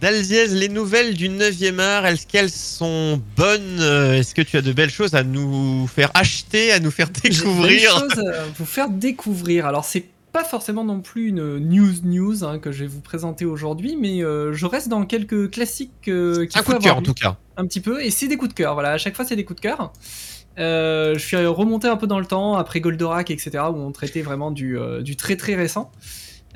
Dalziez, les nouvelles du 9e art, est-ce qu'elles sont bonnes euh, Est-ce que tu as de belles choses à nous faire acheter, à nous faire découvrir des choses à vous faire découvrir. Alors c'est pas forcément non plus une news news hein, que je vais vous présenter aujourd'hui, mais euh, je reste dans quelques classiques euh, qu'il Un faut coup de cœur en tout cas. un petit peu, et c'est des coups de cœur. Voilà, à chaque fois c'est des coups de cœur. Euh, je suis remonté un peu dans le temps après Goldorak, etc., où on traitait vraiment du, euh, du très très récent.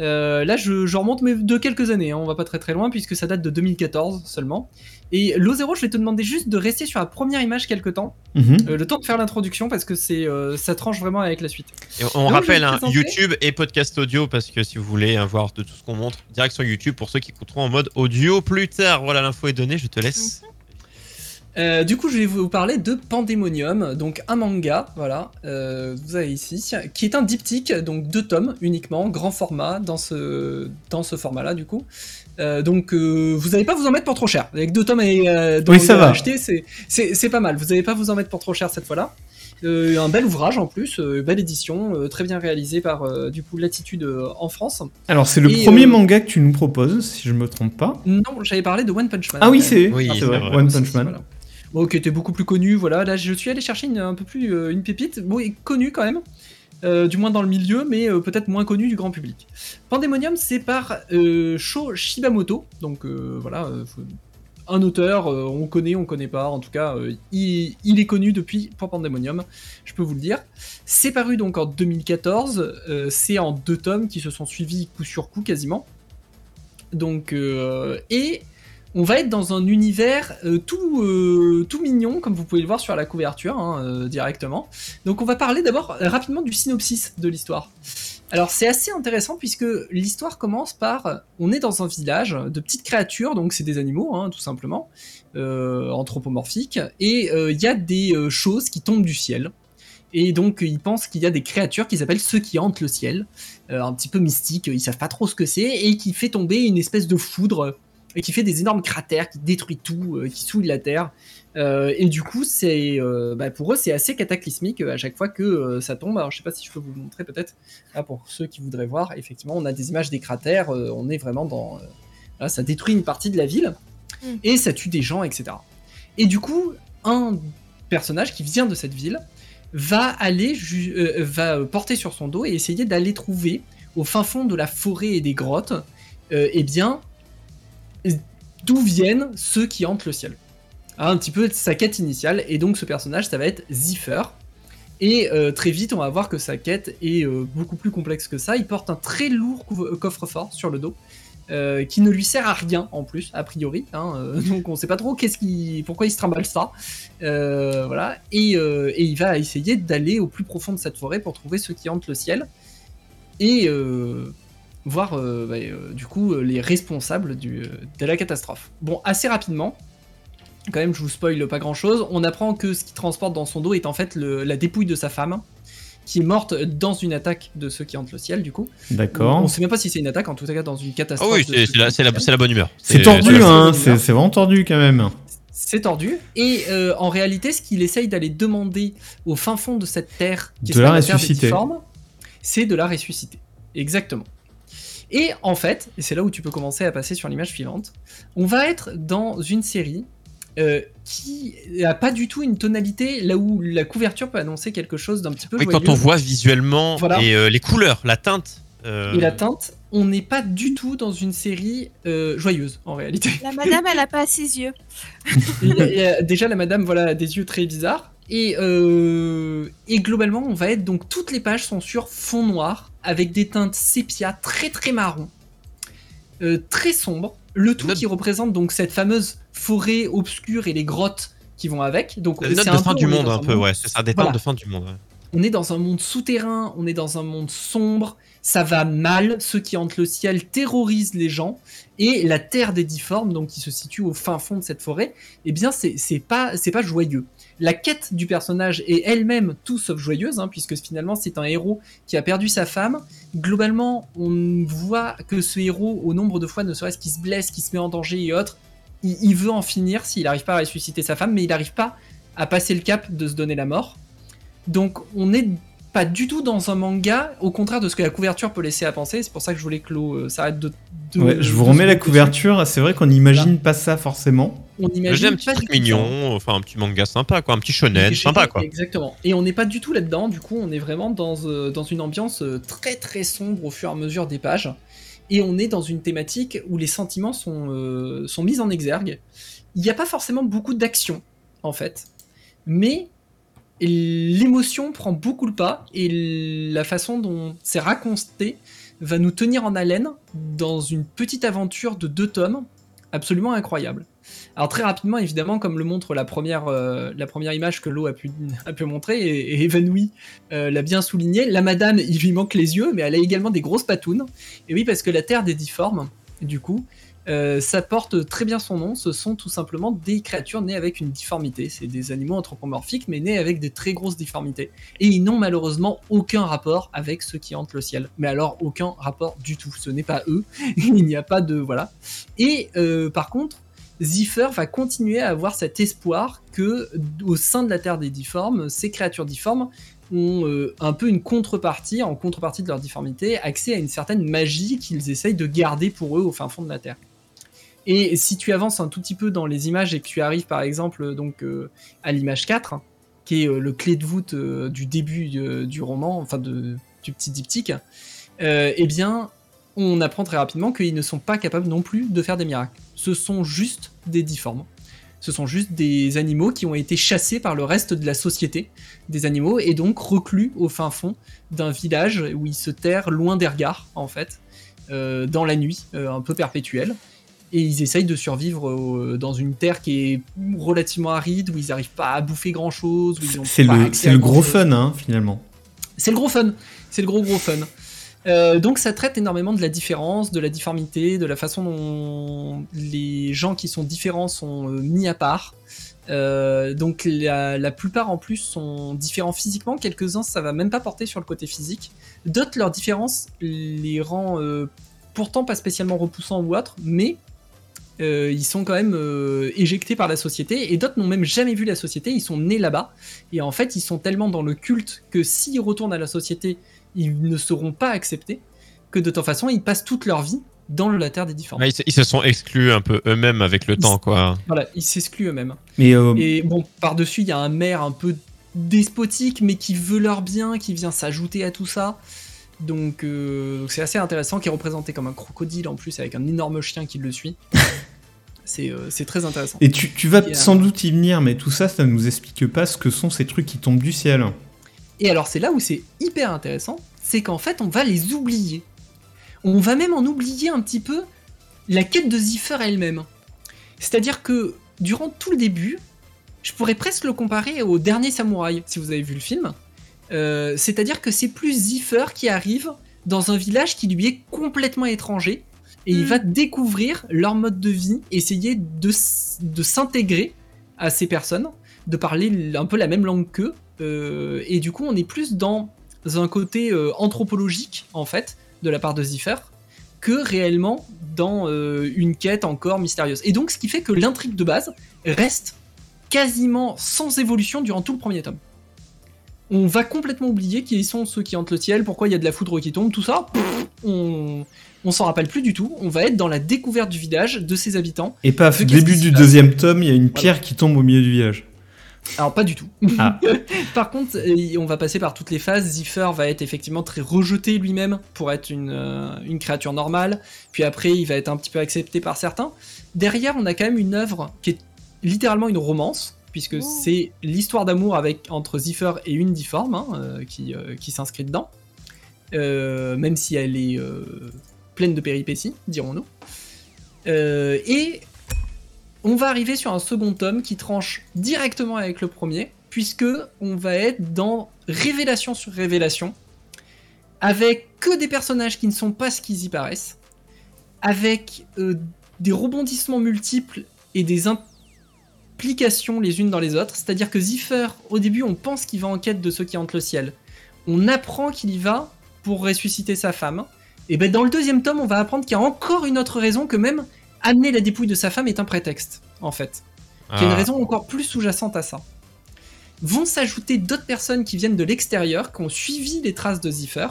Euh, là, je, je remonte mais de quelques années, hein, on va pas très très loin puisque ça date de 2014 seulement. Et l'O0, je vais te demander juste de rester sur la première image quelques temps, Mhm. euh, le temps de faire l'introduction parce que c'est euh, ça tranche vraiment avec la suite. Et on Donc, rappelle hein, présenter- YouTube et podcast audio parce que si vous voulez hein, voir de tout ce qu'on montre, direct sur YouTube pour ceux qui écouteront en mode audio plus tard. Voilà, l'info est donnée, je te laisse. Euh, du coup, je vais vous parler de Pandemonium, donc un manga, voilà, euh, vous avez ici, qui est un diptyque, donc deux tomes uniquement, grand format, dans ce, dans ce format-là, du coup. Euh, donc, euh, vous n'allez pas vous en mettre pour trop cher. Avec deux tomes euh, Oui, ça à va. acheter, c'est- pas mal. Vous n'allez pas vous en mettre pour trop cher cette fois-là. Euh, un bel ouvrage en plus, euh, belle édition, euh, très bien réalisé par euh, du coup Latitude euh, en France. Alors, c'est le Et, premier euh, manga que tu nous proposes, si je me trompe pas. Non, j'avais parlé de One Punch Man. Ah oui, c'est Oui, ah, vrai. vrai. One Punch Man. Voilà. Bon, qui était beaucoup plus connu, voilà. Là, je suis allé chercher une, un peu plus euh, une pépite, bon, et connu quand même, euh, du moins dans le milieu, mais euh, peut-être moins connu du grand public. Pandemonium, c'est par Sho Shibamoto, donc voilà, un auteur, on connaît, on connaît pas, en tout cas, il, il est connu depuis pour Pandemonium, je peux vous le dire. C'est paru donc en 2014, euh, c'est en deux tomes qui se sont suivis coup sur coup quasiment. Donc, et on va être dans un univers euh, tout, euh, tout mignon, comme vous pouvez le voir sur la couverture hein, euh, directement. Donc on va parler d'abord rapidement du synopsis de l'histoire. Alors c'est assez intéressant puisque l'histoire commence par on est dans un village de petites créatures, donc c'est des animaux hein, tout simplement, anthropomorphiques, et il y a des choses qui tombent du ciel. Et donc ils pensent qu'il y a des créatures qui s'appellent ceux qui hantent le ciel, un petit peu mystique, ils savent pas trop ce que c'est, et qui fait tomber une espèce de foudre et qui fait des énormes cratères, qui détruit tout, euh, qui souille la terre. Euh, et du coup, c'est euh, bah, pour eux, c'est assez cataclysmique à chaque fois que ça tombe. Alors, je sais pas si je peux vous le montrer peut-être. Là, pour ceux qui voudraient voir, effectivement, on a des images des cratères. on est vraiment dans. là, ça détruit une partie de la ville Mm. et ça tue des gens, etc. Et du coup, un personnage qui vient de cette ville va aller, va porter sur son dos et essayer d'aller trouver au fin fond de la forêt et des grottes, eh bien, d'où viennent ceux qui hantent le ciel. Ah, un petit peu sa quête initiale, et donc ce personnage, ça va être Ziffer. Et euh, très vite, on va voir que sa quête est euh, beaucoup plus complexe que ça. Il porte un très lourd couv- coffre-fort sur le dos, euh, qui ne lui sert à rien en plus, a priori. hein, euh, donc on sait pas trop qu'est-ce qui, pourquoi il se trimballe ça. Euh, voilà. Et, euh, et il va essayer d'aller au plus profond de cette forêt pour trouver ceux qui hantent le ciel. Et euh, voir euh, bah, euh, du coup euh, les responsables du, de la catastrophe. Bon, assez rapidement, quand même, je vous spoil pas grand chose. On apprend que ce qu'il transporte dans son dos est en fait le- la dépouille de sa femme, qui est morte dans une attaque de ceux qui hantent le ciel, du coup. D'accord. On sait même pas si c'est une attaque, en tout cas dans une Ah catastrophe. oui, de c'est la, bonne humeur. C'est tordu, c'est- hein. c'est- vraiment tordu quand même. C'est tordu. Et euh, en réalité, ce qu'il essaye d'aller demander au fin fond de cette terre, qui De est la ressusciter. c'est de la ressusciter. Exactement. Et en fait, et c'est là où tu peux commencer à passer sur l'image suivante, on va être dans une série euh, qui a pas du tout une tonalité là où la couverture peut annoncer quelque chose d'un petit peu Oui, joyeux. quand on voit visuellement Voilà. et euh, les couleurs, la teinte. euh, Et la teinte, on n'est pas du tout dans une série euh, joyeuse en réalité. La madame, elle a pas ses yeux. Déjà, la madame, voilà, a des yeux très bizarres. Et, euh, et globalement, on va être donc toutes les pages sont sur fond noir avec des teintes sépia très très marron, euh, très sombre. Le tout qui représente donc cette fameuse forêt obscure et les grottes qui vont avec. Donc la c'est de un fin peu- du on est monde, dans un peu, monde- ouais. C'est ça, des Voilà. de fin du monde. ouais. on est dans un monde souterrain, on est dans un monde sombre, ça va mal, ceux qui hantent le ciel terrorisent les gens, et la terre des difformes, donc qui se situe au fin fond de cette forêt, eh bien c'est c'est pas, c'est pas joyeux. La quête du personnage est elle-même tout sauf joyeuse, hein, puisque finalement c'est un héros qui a perdu sa femme. Globalement, on voit que ce héros, au nombre de fois, ne serait-ce qu'il se blesse, qu'il se met en danger et autres, il, il veut en finir s'il n'arrive pas à ressusciter sa femme, mais il n'arrive pas à passer le cap de se donner la mort. Donc on est pas du tout dans un manga, au contraire de ce que la couverture peut laisser à penser. C'est pour ça que je voulais que l'eau euh, s'arrête de, de- Ouais, je vous de remets la couverture. C'est vrai qu'on n'imagine pas ça forcément. On imagine un petit pas truc mignon, enfin un petit manga sympa, quoi, un petit shonen sympa, quoi. Exactement. Et on n'est pas du tout là-dedans, du coup, on est vraiment dans, euh, dans une ambiance euh, très très sombre au fur et à mesure des pages. Et on est dans une thématique où les sentiments sont, euh, sont mis en exergue. Il n'y a pas forcément beaucoup d'action, en fait. Mais l'émotion prend beaucoup le pas et la façon dont c'est raconté va nous tenir en haleine dans une petite aventure de deux tomes absolument incroyable. Alors très rapidement, évidemment, comme le montre la première, euh, image que l'eau a pu, montrer, et, et Evanouie euh, l'a bien souligné, la madame, il lui manque les yeux, mais elle a également des grosses patounes. Et oui, parce que la Terre des difformes, du coup, euh, ça porte très bien son nom, ce sont tout simplement des créatures nées avec une difformité. C'est des animaux anthropomorphiques, mais nés avec des très grosses difformités. Et ils n'ont malheureusement aucun rapport avec ceux qui hantent le ciel. Mais alors, aucun rapport du tout. Ce n'est pas eux. Il n'y a pas de... Voilà. Et euh, par contre, Ziffer va continuer à avoir cet espoir que, au sein de la Terre des difformes, ces créatures difformes ont euh, un peu une contrepartie, en contrepartie de leur difformité, accès à une certaine magie qu'ils essayent de garder pour eux au fin fond de la Terre. Et si tu avances un tout petit peu dans les images et que tu arrives par exemple donc euh, à l'image 4, qui est euh, le clé de voûte euh, du début euh, du roman, enfin de, du petit diptyque, euh, eh bien on apprend très rapidement qu'ils ne sont pas capables non plus de faire des miracles. Ce sont juste des difformes. Ce sont juste des animaux qui ont été chassés par le reste de la société des animaux et donc reclus au fin fond d'un village où ils se terrent loin des regards en fait, euh, dans la nuit, euh, un peu perpétuelle. Et ils essayent de survivre euh, dans une terre qui est relativement aride, où ils n'arrivent pas à bouffer grand chose. C'est le, c'est le gros fun, hein, finalement. C'est le gros fun. C'est le gros gros fun. Euh, donc ça traite énormément de la différence, de la difformité, de la façon dont les gens qui sont différents sont euh, mis à part. Euh, donc la, la plupart en plus sont différents physiquement, quelques-uns ça va même pas porter sur le côté physique. D'autres leur différence les rend euh, pourtant pas spécialement repoussants ou autres, mais euh, ils sont quand même euh, éjectés par la société et d'autres n'ont même jamais vu la société, ils sont nés là-bas et en fait ils sont tellement dans le culte que s'ils retournent à la société ils ne seront pas acceptés que de toute façon ils passent toute leur vie dans la terre des différents. Ouais, ils, se, ils se sont exclus un peu eux-mêmes avec le Ils- temps, quoi. Voilà, ils s'excluent eux-mêmes. Euh, Et bon, par-dessus, il y a un maire un peu despotique, mais qui veut leur bien, qui vient s'ajouter à tout ça. Donc, euh, donc c'est assez intéressant, qui est représenté comme un crocodile en plus, avec un énorme chien qui le suit. c'est euh, c'est très intéressant. et tu, tu vas a- sans doute y venir, mais tout ça, ça nous explique pas ce que sont ces trucs qui tombent du ciel. Et alors c'est là où c'est hyper intéressant, c'est qu'en fait on va les oublier. On va même en oublier un petit peu la quête de Ziffer elle-même. C'est-à-dire que durant tout le début, je pourrais presque le comparer au dernier samouraï, si vous avez vu le film. Euh, C'est-à-dire que c'est plus Ziffer qui arrive dans un village qui lui est complètement étranger et il Mm. va découvrir leur mode de vie, essayer de s'intégrer à ces personnes, de parler un peu la même langue qu'eux. euh, et du coup, on est plus dans un côté euh, anthropologique, en fait, de la part de Ziffer, que réellement dans euh, une quête encore mystérieuse. Et donc, ce qui fait que l'intrigue de base reste quasiment sans évolution durant tout le premier tome. On va complètement oublier qui sont ceux qui hantent le ciel, pourquoi il y a de la foudre qui tombe, tout ça. pff, on on s'en rappelle plus du tout. On va être dans la découverte du village, de ses habitants. Et paf, qui début du deuxième tome, il y a une pierre qui tombe au milieu du village. Alors pas du tout. Ah. Par contre, euh, on va passer par toutes les phases. Ziffer va être effectivement très rejeté lui-même pour être une, euh, une créature normale. Puis après, il va être un petit peu accepté par certains. Derrière, on a quand même une œuvre qui est littéralement une romance, puisque Oh. c'est l'histoire d'amour avec entre Ziffer et une difforme hein, euh, qui, euh, qui s'inscrit dedans. Euh, même si elle est pleine de péripéties, dirons-nous. Et on va arriver sur un second tome qui tranche directement avec le premier, puisque on va être dans révélation sur révélation, avec que des personnages qui ne sont pas ce qu'ils y paraissent, avec euh, des rebondissements multiples et des implications les unes dans les autres. C'est-à-dire que Ziffer, au début, on pense qu'il va en quête de ceux qui hantent le ciel. On apprend qu'il y va pour ressusciter sa femme. Et ben dans le deuxième tome, on va apprendre qu'il y a encore une autre raison que même amener la dépouille de sa femme est un prétexte, en fait. Qui est une Ah. raison encore plus sous-jacente à ça. vont s'ajouter d'autres personnes qui viennent de l'extérieur, qui ont suivi les traces de Ziffer.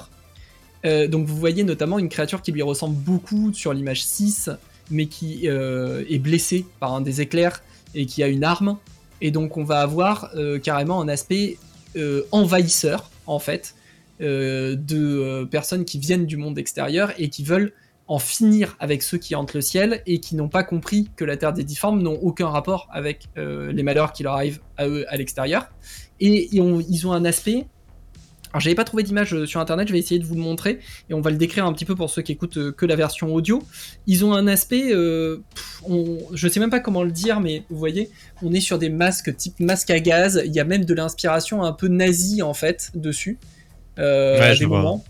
Euh, donc vous voyez notamment une créature qui lui ressemble beaucoup sur l'image 6, mais qui euh, est blessée par un des éclairs et qui a une arme. Et donc on va avoir euh, carrément un aspect euh, envahisseur, en fait, euh, de personnes qui viennent du monde extérieur et qui veulent en finir avec ceux qui hantent le ciel et qui n'ont pas compris que la Terre des difformes n'ont aucun rapport avec les malheurs qui leur arrivent à eux à l'extérieur. Et ils ont un aspect. Alors j'avais pas trouvé d'image euh, sur internet, je vais essayer de vous le montrer et on va le décrire un petit peu pour ceux qui écoutent euh, que la version audio. Ils ont un aspect, euh, pff, on- je sais même pas comment le dire, mais vous voyez, on est sur des masques type masque à gaz. Il y a même de l'inspiration un peu nazie en fait dessus. Euh, Ouais, à je des vois. moments.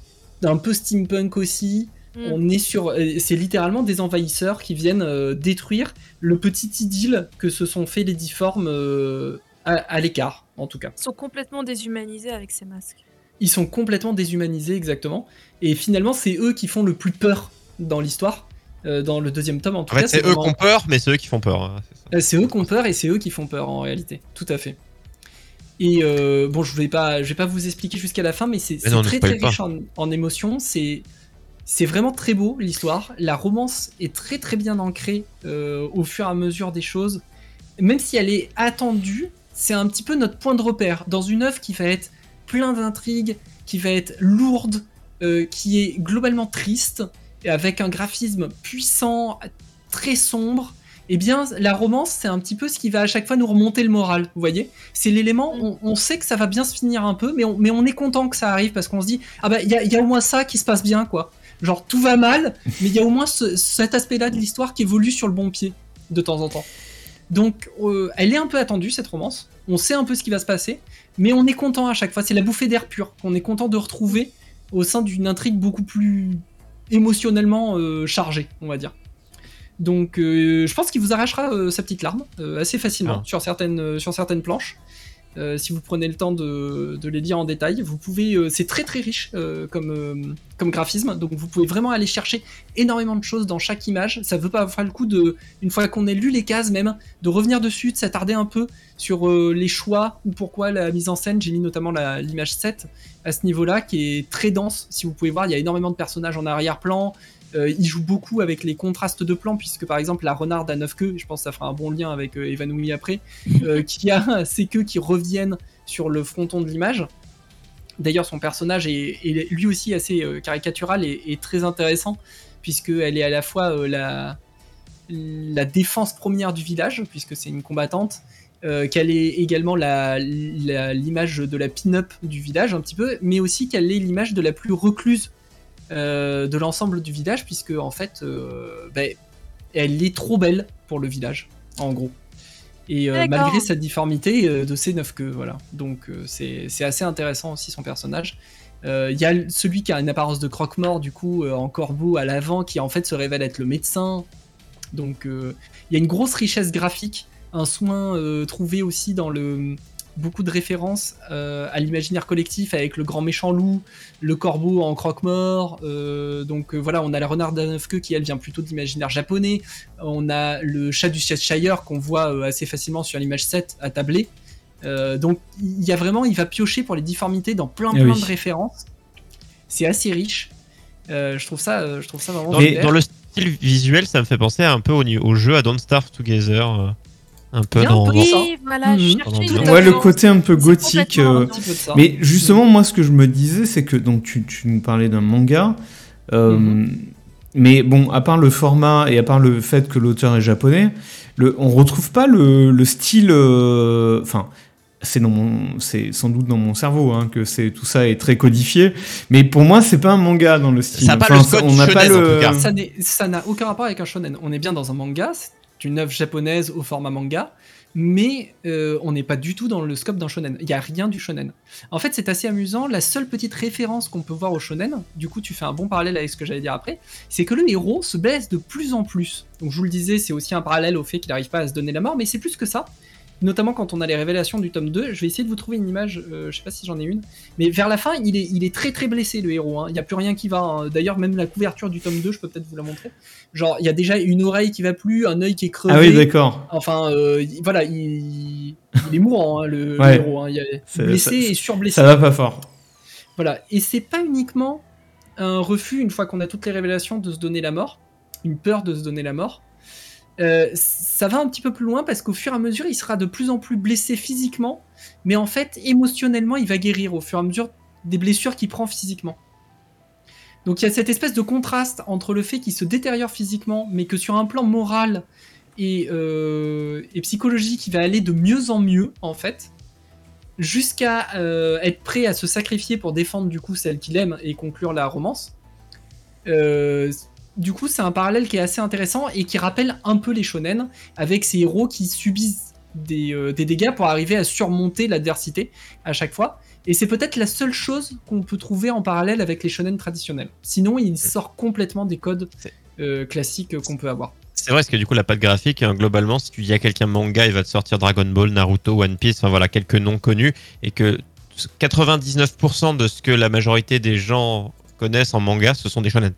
Un peu steampunk aussi. Mm. On est sur, c'est littéralement des envahisseurs qui viennent euh, détruire le petit idylle que se sont fait les difformes euh, à, à l'écart, en tout cas. Ils sont complètement déshumanisés avec ces masques. Ils sont complètement déshumanisés, exactement. Et finalement, c'est eux qui font le plus peur dans l'histoire, euh, dans le deuxième tome en tout En cas. c'est eux qui ont peur, mais c'est eux qui font peur. hein, c'est euh, C'est eux qui ont peur et c'est eux qui font peur en réalité, tout à fait. Et euh, bon, je vais pas, je vais pas vous expliquer jusqu'à la fin, mais c'est très très riche en, en émotions. C'est c'est vraiment très beau l'histoire. La romance est très très bien ancrée euh, au fur et à mesure des choses. Même si elle est attendue, c'est un petit peu notre point de repère dans une œuvre qui va être plein d'intrigues, qui va être lourde, euh, qui est globalement triste et avec un graphisme puissant, très sombre eh bien, la romance, c'est un petit peu ce qui va à chaque fois nous remonter le moral, vous voyez? C'est l'élément, on, on sait que ça va bien se finir un peu, mais on, mais on est content que ça arrive parce qu'on se dit, ah bah, il y a, il y a au moins ça qui se passe bien, quoi. Genre, tout va mal, mais il y a au moins ce- cet aspect-là de l'histoire qui évolue sur le bon pied, de temps en temps. Donc, euh, elle est un peu attendue, cette romance. On sait un peu ce qui va se passer, mais on est content à chaque fois. C'est la bouffée d'air pur qu'on est content de retrouver au sein d'une intrigue beaucoup plus émotionnellement euh, chargée, on va dire. Donc, euh, je pense qu'il vous arrachera sa petite larme assez facilement Ah. sur, certaines, sur certaines planches. Euh, si vous prenez le temps de, les lire en détail, vous pouvez. euh, c'est très très riche euh, comme, graphisme, donc vous pouvez vraiment aller chercher énormément de choses dans chaque image. Ça veut pas faire le coup de, une fois qu'on ait lu les cases même, de revenir dessus, de s'attarder un peu sur les choix ou pourquoi la mise en scène. J'ai mis notamment l'image 7 à ce niveau-là qui est très dense. Si vous pouvez voir, il y a énormément de personnages en arrière-plan. Euh, il joue beaucoup avec les contrastes de plans, puisque par exemple la renarde à 9 queues, je pense que ça fera un bon lien avec euh, après, euh, qui a ses queues qui reviennent sur le fronton de l'image. D'ailleurs, son personnage est, est lui aussi assez euh, caricatural et, et très intéressant, puisqu'elle est à la fois la, la défense première du village, puisque c'est une combattante, euh, qu'elle est également l'image de la pin-up du village un petit peu, mais aussi qu'elle est l'image de la plus recluse de l'ensemble du village, puisque en fait, euh, ben, elle est trop belle pour le village, en gros. Et euh, malgré sa difformité euh, de ses neuf queues, voilà. Donc euh, c'est assez intéressant aussi son personnage. Euh, Il y a celui qui a une apparence de croque-mort, du coup, euh, en corbeau à l'avant, qui en fait se révèle être le médecin. Donc euh, il y a une grosse richesse graphique, un soin euh, trouvé aussi dans le beaucoup de références euh, à l'imaginaire collectif avec le grand méchant loup, le corbeau en croque-mort. euh, donc euh, voilà, on a la renarde à neuf queues qui elle vient plutôt de l'imaginaire japonais. On a le chat du Cheshire qu'on voit assez facilement sur l'image 7 à tabler. Donc il y a vraiment, il va piocher pour les difformités dans plein Eh plein oui. de références. C'est assez riche. Je trouve ça, je trouve ça vraiment. Dans, dans le style visuel, ça me fait penser un peu au, au jeu à Don't Starve Together. Un peu dans. Oui, voilà, je Mhm. Ouais, le côté un peu gothique. euh, Un l'ambiance. petit peu de ça. Mais justement, moi, ce que je me disais, c'est que donc tu, tu nous parlais d'un manga, euh, Mhm. mais bon, à part le format et à part le fait que l'auteur est japonais, le, on retrouve pas le, le style. euh, Enfin, c'est dans mon, c'est sans doute dans mon cerveau hein, que c'est tout ça est très codifié. Mais pour moi, c'est pas un manga dans le style. Ça a pas Enfin, le scotch on n'a pas shonen, en le. tout cas. Ça n'a aucun rapport avec un shonen. On est bien dans un manga, une œuvre japonaise au format manga, mais euh, on n'est pas du tout dans le scope d'un shonen. Il n'y a rien du shonen. En fait, c'est assez amusant. La seule petite référence qu'on peut voir au shonen, du coup, tu fais un bon parallèle avec ce que j'allais dire après, c'est que le héros se blesse de plus en plus. Donc, je vous le disais, c'est aussi un parallèle au fait qu'il n'arrive pas à se donner la mort, mais c'est plus que ça. Notamment quand on a les révélations du tome 2, je vais essayer de vous trouver une image, euh, je sais pas si j'en ai une, mais vers la fin, il est, il est très très blessé le héros. hein. Il n'y a plus rien qui va. hein. D'ailleurs, même la couverture du tome 2, je peux peut-être vous la montrer. Genre, il y a déjà une oreille qui va plus, un œil qui est crevé. Ah oui, d'accord. Enfin, euh, il- voilà, il, il est mourant, hein, le, héros. Il est blessé ça- et surblessé. Ça va pas fort. Voilà. Et c'est pas uniquement un refus, une fois qu'on a toutes les révélations, de se donner la mort, une peur de se donner la mort. Euh, ça va un petit peu plus loin parce qu'au fur et à mesure, il sera de plus en plus blessé physiquement, mais en fait, émotionnellement, il va guérir au fur et à mesure des blessures qu'il prend physiquement. Donc il y a cette espèce de contraste entre le fait qu'il se détériore physiquement, mais que sur un plan moral et, euh, psychologique, il va aller de mieux en mieux, en fait, jusqu'à euh, être prêt à se sacrifier pour défendre du coup celle qu'il aime et conclure la romance. Du coup, c'est un parallèle qui est assez intéressant et qui rappelle un peu les shonen avec ces héros qui subissent des, euh, des dégâts pour arriver à surmonter l'adversité à chaque fois. Et c'est peut-être la seule chose qu'on peut trouver en parallèle avec les shonen traditionnels. Sinon, il sort complètement des codes euh, classiques qu'on peut avoir. C'est vrai, parce que du coup, la patte graphique, hein, globalement, si tu dis à quelqu'un manga, il va te sortir Dragon Ball, Naruto, One Piece, enfin voilà, quelques noms connus, et que 99% de ce que la majorité des gens connaissent en manga, ce sont des shonen.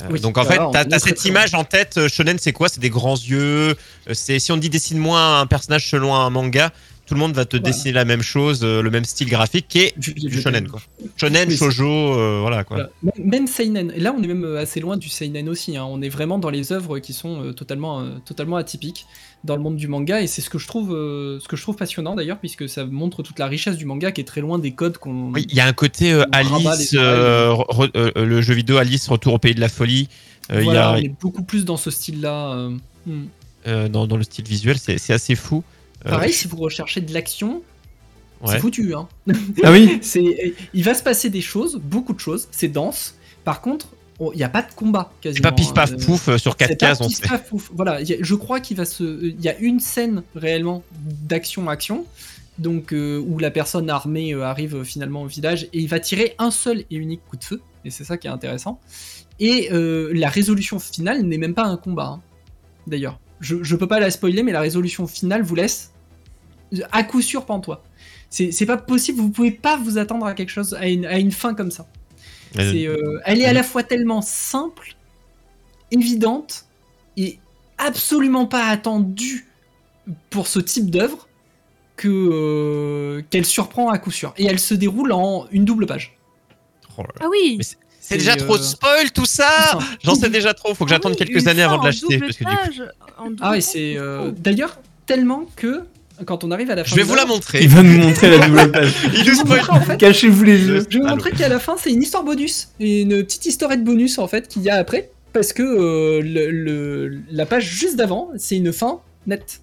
Euh, Oui, donc en fait, t'as as cette très image en tête. euh, Shonen, c'est quoi? C'est des grands yeux. euh, C'est si on dit dessine-moi un personnage selon un manga, tout le monde va te Voilà. dessiner la même chose, euh, le même style graphique, qui est Du- shonen quoi. Shonen, Oui, shojo, euh, voilà quoi. Voilà. Même- Seinen. Là, on est même euh, assez loin du Seinen aussi. hein. On est vraiment dans les œuvres qui sont totalement, totalement atypiques dans le monde du manga. Et c'est ce que je trouve, ce que je trouve passionnant d'ailleurs, puisque ça montre toute la richesse du manga qui est très loin des codes qu'on. Oui, il y a un côté euh, Alice, euh, re- euh, le jeu vidéo Alice, Retour au pays de la folie. Il y Voilà, a- on est beaucoup plus dans ce style-là. Hmm. dans, dans le style visuel, c'est assez fou. Euh, Pareil, si vous recherchez de l'action, ouais. c'est foutu. Hein. Ah oui C'est, il va se passer des choses, beaucoup de choses. C'est dense. Par contre, il n'y a pas de combat C'est quasiment. pas pif paf hein. pouf euh, sur 4 C'est pas cases, on pif paf pouf. Voilà, a- je crois qu'il va se. Il y a une scène réellement d'action-action, donc euh, où la personne armée euh, arrive euh, finalement au village et il va tirer un seul et unique coup de feu, et c'est ça qui est intéressant. Et euh, la résolution finale n'est même pas un combat, hein, d'ailleurs. Je, je peux pas la spoiler, mais la résolution finale vous laisse à coup sûr pantois. C'est c'est pas possible, vous pouvez pas vous attendre à quelque chose, à une, à une fin comme ça. C'est, euh, elle est à la fois tellement simple, évidente et absolument pas attendue pour ce type d'œuvre que euh, qu'elle surprend à coup sûr. Et elle se déroule en une double page. oh là là. Ah oui C'est déjà trop euh, de spoil tout ça J'en sais déjà trop, faut que Ah j'attende oui, quelques années avant de l'acheter. Ah oui, page, c'est euh, d'ailleurs tellement que quand on arrive à la fin. Je vais vous la montrer. Il va nous montrer la double page. Il nous spoil. montrer, en fait. Cachez-vous les yeux. Je vais vous montrer qu'à la fin, c'est une histoire bonus. Une petite historette bonus, en fait, qu'il y a après. Parce que euh, le, le- la page juste d'avant, c'est une fin nette.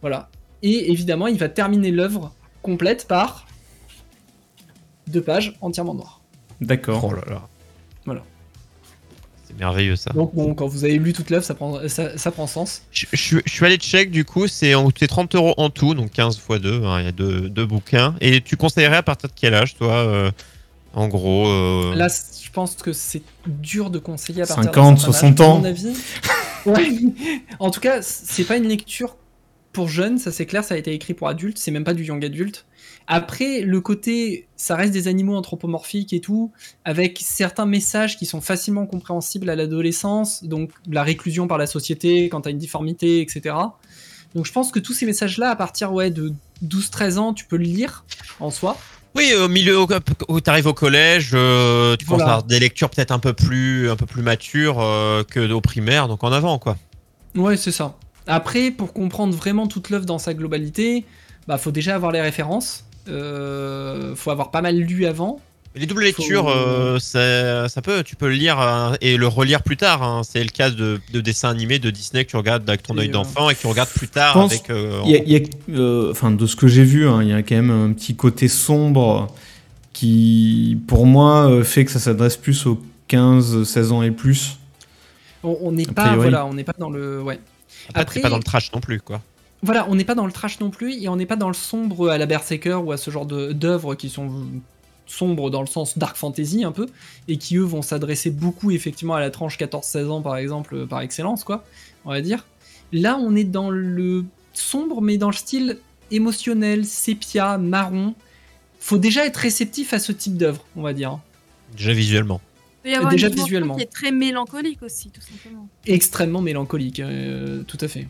Voilà. Et évidemment, il va terminer l'œuvre complète par deux pages entièrement noires. D'accord. Oh là là. Voilà. C'est merveilleux ça. Donc bon, quand vous avez lu toute l'œuvre, ça prend, ça, ça prend sens. Je, je suis- je suis allé check du coup, c'est en- c'est 30 euros en tout, donc 15 x 2, il y a deux, deux bouquins. Et tu conseillerais à partir de quel âge toi euh, En gros. euh, Là, je pense que c'est dur de conseiller à partir 50, d'un certain 60 âge, à ans. mon avis. Ouais. En tout cas, c'est pas une lecture pour jeunes, ça c'est clair, ça a été écrit pour adultes, c'est même pas du young adulte. Après, le côté, ça reste des animaux anthropomorphiques et tout, avec certains messages qui sont facilement compréhensibles à l'adolescence, donc la réclusion par la société quand t'as une difformité, etc. Donc je pense que tous ces messages-là, à partir ouais, de 12-13 ans, tu peux le lire en soi. Oui, au milieu où, tu arrives au collège, euh, tu penses Voilà. avoir des lectures peut-être un peu plus un peu plus matures euh, que au primaire, donc en avant quoi. Ouais, c'est ça. Après, pour comprendre vraiment toute l'œuvre dans sa globalité, bah faut déjà avoir les références. Euh, faut avoir pas mal lu avant. Les doubles lectures, Faut- euh, ça, ça peut, tu peux le lire euh, et le relire plus tard. hein. C'est le cas de, de dessins animés de Disney que tu regardes avec ton œil euh, d'enfant et que tu regardes plus tard avec. euh, Il y a, il y a, euh, enfin, de ce que j'ai vu, hein, il y a quand même un petit côté sombre qui, pour moi, fait que ça s'adresse plus aux 15-16 ans et plus. On n'est pas, voilà, on n'est pas dans le, ouais. après, pas dans le trash non plus quoi. Voilà, on n'est pas dans le trash non plus et on n'est pas dans le sombre à la Berserker ou à ce genre de- d'œuvres qui sont sombres dans le sens dark fantasy un peu et qui eux vont s'adresser beaucoup effectivement à la tranche 14-16 ans par exemple par excellence quoi, on va dire. Là, on est dans le sombre mais dans le style émotionnel, sépia, marron. Faut déjà être réceptif à ce type d'œuvre, on va dire. Déjà visuellement. Il peut y avoir Déjà une visuellement. qui est très mélancolique aussi, tout simplement. Extrêmement mélancolique, euh, tout à fait.